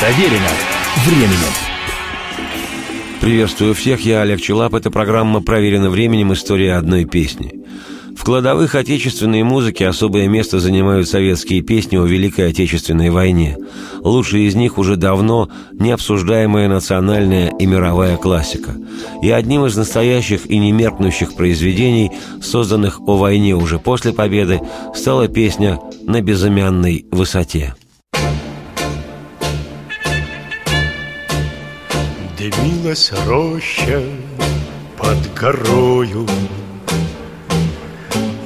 Проверено временем. Приветствую всех, я Олег Челап. Это программа «Проверено временем. История одной песни». В кладовых отечественной музыки особое место занимают советские песни о Великой Отечественной войне. Лучшие из них уже давно необсуждаемая национальная и мировая классика. И одним из настоящих и немеркнущих произведений, созданных о войне уже после победы, стала песня «На безымянной высоте». Дымилась роща под горою.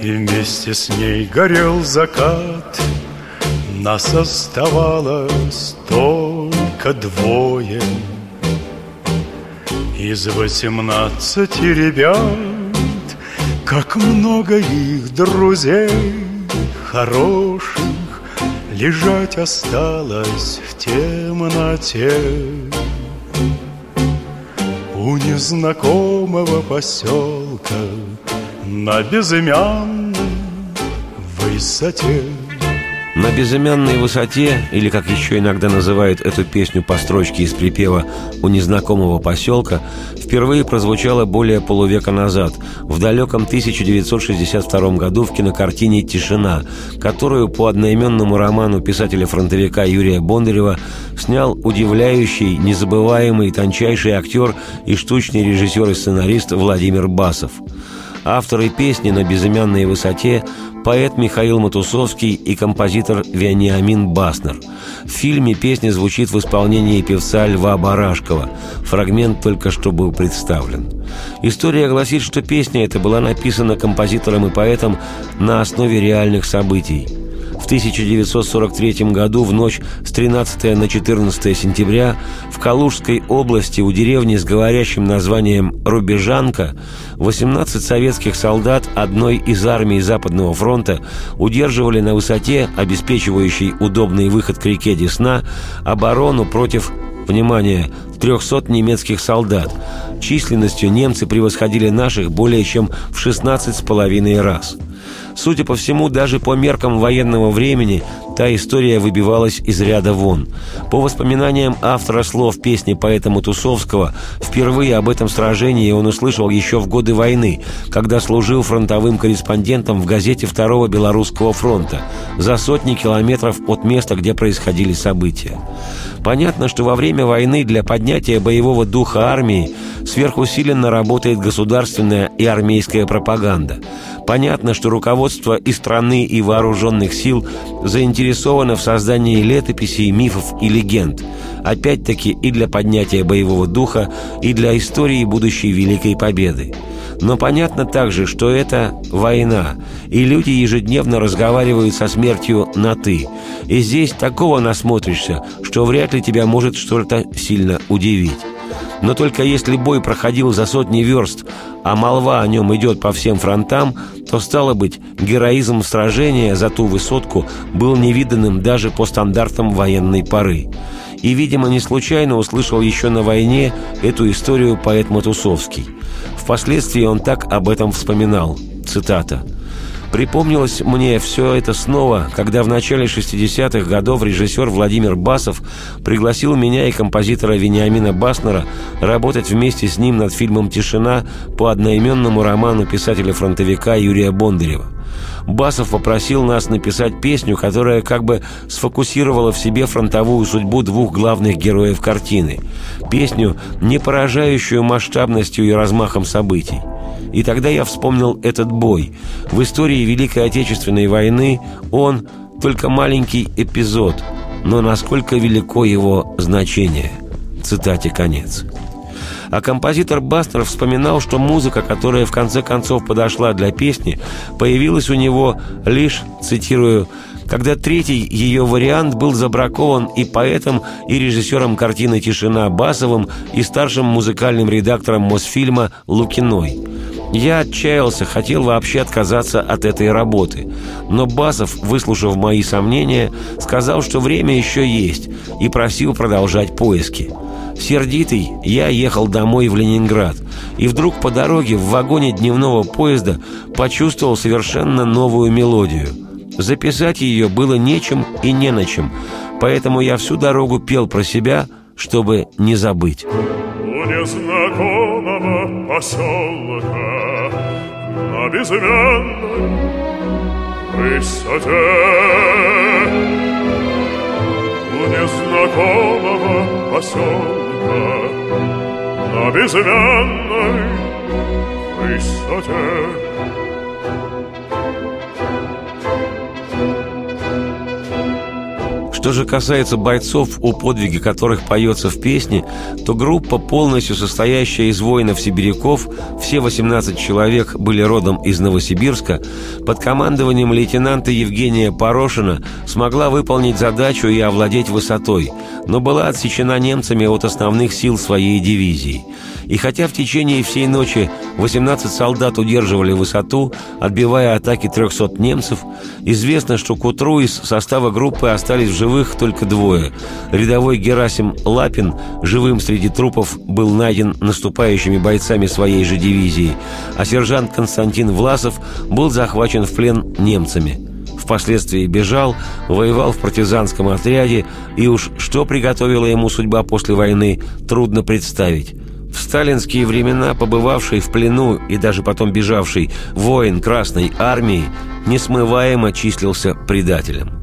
И вместе с ней горел закат. Нас оставалось только двое. Из восемнадцати ребят Как много их друзей хороших Лежать осталось в темноте у незнакомого поселка На безымянной высоте На безымянной высоте, или как еще иногда называют эту песню по строчке из припева «У незнакомого поселка», впервые прозвучала более полувека назад, в далеком 1962 году в кинокартине «Тишина», которую по одноименному роману писателя-фронтовика Юрия Бондарева снял удивляющий, незабываемый, тончайший актер и штучный режиссер и сценарист Владимир Басов – Авторы песни «На безымянной высоте» поэт Михаил Матусовский и композитор Вениамин Баснер. В фильме песня звучит в исполнении певца Льва Барашкова. Фрагмент только что был представлен. История гласит, что песня эта была написана композитором и поэтом на основе реальных событий – в 1943 году в ночь с 13 на 14 сентября в Калужской области у деревни с говорящим названием «Рубежанка» 18 советских солдат одной из армий Западного фронта удерживали на высоте, обеспечивающей удобный выход к реке Десна, оборону против внимание, 300 немецких солдат. Численностью немцы превосходили наших более чем в 16 с половиной раз – Судя по всему, даже по меркам военного времени та история выбивалась из ряда вон. По воспоминаниям автора слов песни поэта Матусовского, впервые об этом сражении он услышал еще в годы войны, когда служил фронтовым корреспондентом в газете Второго Белорусского фронта, за сотни километров от места, где происходили события. Понятно, что во время войны для поднятия боевого духа армии сверхусиленно работает государственная и армейская пропаганда. Понятно, что руководство и страны, и вооруженных сил заинтересовано в создании летописей, мифов и легенд. Опять-таки и для поднятия боевого духа, и для истории будущей Великой Победы. Но понятно также, что это война, и люди ежедневно разговаривают со смертью на «ты». И здесь такого насмотришься, что вряд ли тебя может что-то сильно удивить. Но только если бой проходил за сотни верст, а молва о нем идет по всем фронтам, то, стало быть, героизм сражения за ту высотку был невиданным даже по стандартам военной поры. И, видимо, не случайно услышал еще на войне эту историю поэт Матусовский. Впоследствии он так об этом вспоминал. Цитата – Припомнилось мне все это снова, когда в начале 60-х годов режиссер Владимир Басов пригласил меня и композитора Вениамина Баснера работать вместе с ним над фильмом «Тишина» по одноименному роману писателя-фронтовика Юрия Бондарева. Басов попросил нас написать песню, которая как бы сфокусировала в себе фронтовую судьбу двух главных героев картины. Песню, не поражающую масштабностью и размахом событий. И тогда я вспомнил этот бой. В истории Великой Отечественной войны он только маленький эпизод, но насколько велико его значение. Цитате конец. А композитор Бастер вспоминал, что музыка, которая в конце концов подошла для песни, появилась у него лишь, цитирую, когда третий ее вариант был забракован и поэтом, и режиссером картины «Тишина» Басовым, и старшим музыкальным редактором Мосфильма Лукиной – я отчаялся, хотел вообще отказаться от этой работы. Но Басов, выслушав мои сомнения, сказал, что время еще есть, и просил продолжать поиски. Сердитый, я ехал домой в Ленинград, и вдруг по дороге в вагоне дневного поезда почувствовал совершенно новую мелодию. Записать ее было нечем и не на чем, поэтому я всю дорогу пел про себя, чтобы не забыть. У незнакомого поселка безымянной высоте У незнакомого поселка на безымянной высоте Что же касается бойцов, о подвиге которых поется в песне, то группа, полностью состоящая из воинов-сибиряков, все 18 человек были родом из Новосибирска, под командованием лейтенанта Евгения Порошина смогла выполнить задачу и овладеть высотой, но была отсечена немцами от основных сил своей дивизии. И хотя в течение всей ночи 18 солдат удерживали высоту, отбивая атаки 300 немцев, известно, что к утру из состава группы остались в живых только двое. Рядовой Герасим Лапин, живым среди трупов, был найден наступающими бойцами своей же дивизии, а сержант Константин Власов был захвачен в плен немцами. Впоследствии бежал, воевал в партизанском отряде, и уж что приготовила ему судьба после войны, трудно представить. В сталинские времена побывавший в плену и даже потом бежавший воин Красной Армии несмываемо числился предателем.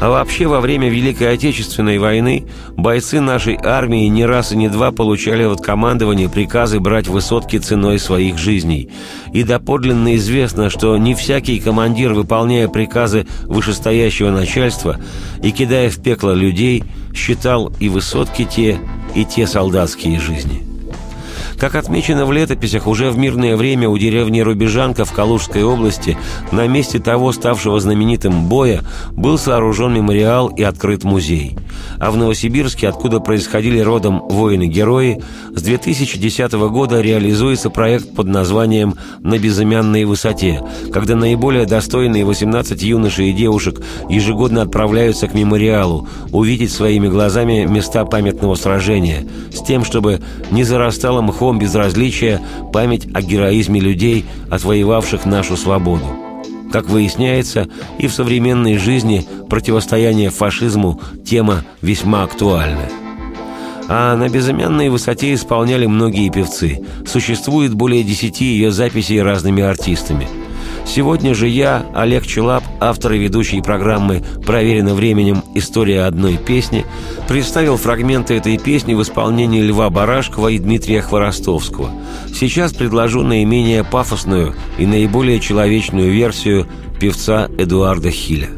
А вообще во время Великой Отечественной войны бойцы нашей армии не раз и не два получали от командования приказы брать высотки ценой своих жизней. И доподлинно известно, что не всякий командир, выполняя приказы вышестоящего начальства и кидая в пекло людей, считал и высотки те, и те солдатские жизни. Как отмечено в летописях, уже в мирное время у деревни Рубежанка в Калужской области на месте того ставшего знаменитым боя был сооружен мемориал и открыт музей. А в Новосибирске, откуда происходили родом воины-герои, с 2010 года реализуется проект под названием «На безымянной высоте», когда наиболее достойные 18 юношей и девушек ежегодно отправляются к мемориалу, увидеть своими глазами места памятного сражения, с тем, чтобы не зарастало мхом грехом безразличия память о героизме людей, отвоевавших нашу свободу. Как выясняется, и в современной жизни противостояние фашизму – тема весьма актуальная. А на безымянной высоте исполняли многие певцы. Существует более десяти ее записей разными артистами – Сегодня же я, Олег Челап, автор и ведущий программы «Проверено временем. История одной песни», представил фрагменты этой песни в исполнении Льва Барашкова и Дмитрия Хворостовского. Сейчас предложу наименее пафосную и наиболее человечную версию певца Эдуарда Хиля.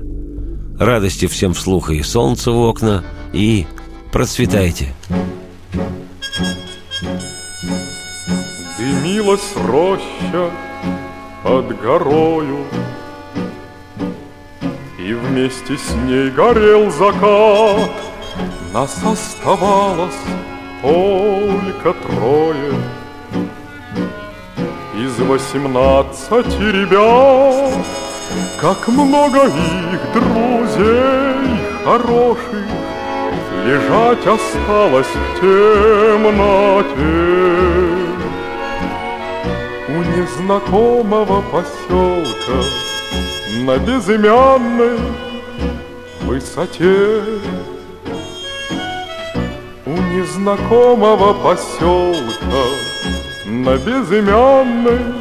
Радости всем вслуха и солнца в окна, и процветайте! Дымилась роща под горою. И вместе с ней горел закат. Нас оставалось только трое. Из восемнадцати ребят Как много их друзей хороших Лежать осталось в темноте незнакомого поселка На безымянной высоте. У незнакомого поселка На безымянной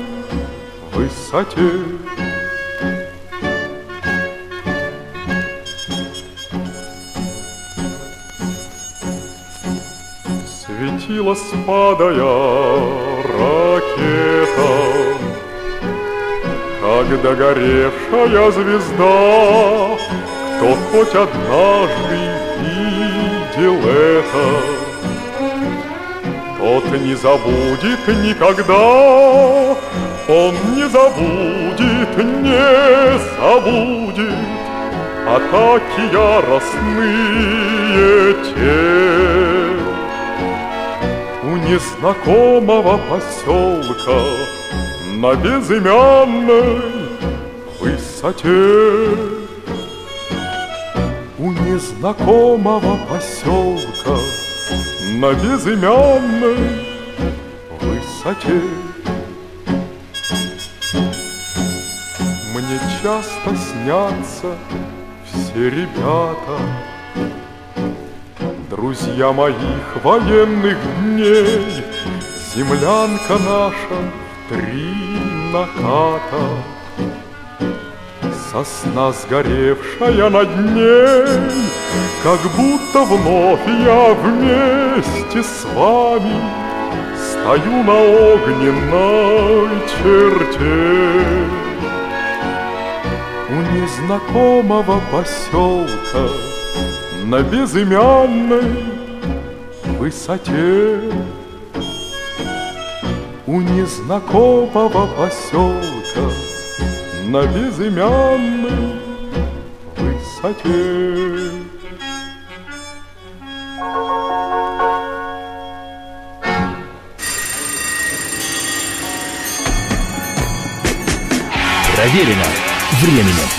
высоте. Светила спадая ракета, Как догоревшая звезда, Кто хоть однажды видел это, Тот не забудет никогда, Он не забудет, не забудет. Атаки яростные те незнакомого поселка На безымянной высоте. У незнакомого поселка На безымянной высоте. Мне часто снятся все ребята Друзья моих военных дней Землянка наша три наката. Сосна сгоревшая над ней Как будто вновь я вместе с вами Стою на огненной черте. У незнакомого поселка На безымянной высоте У незнакомого поселка На безымянной высоте Проверено временем.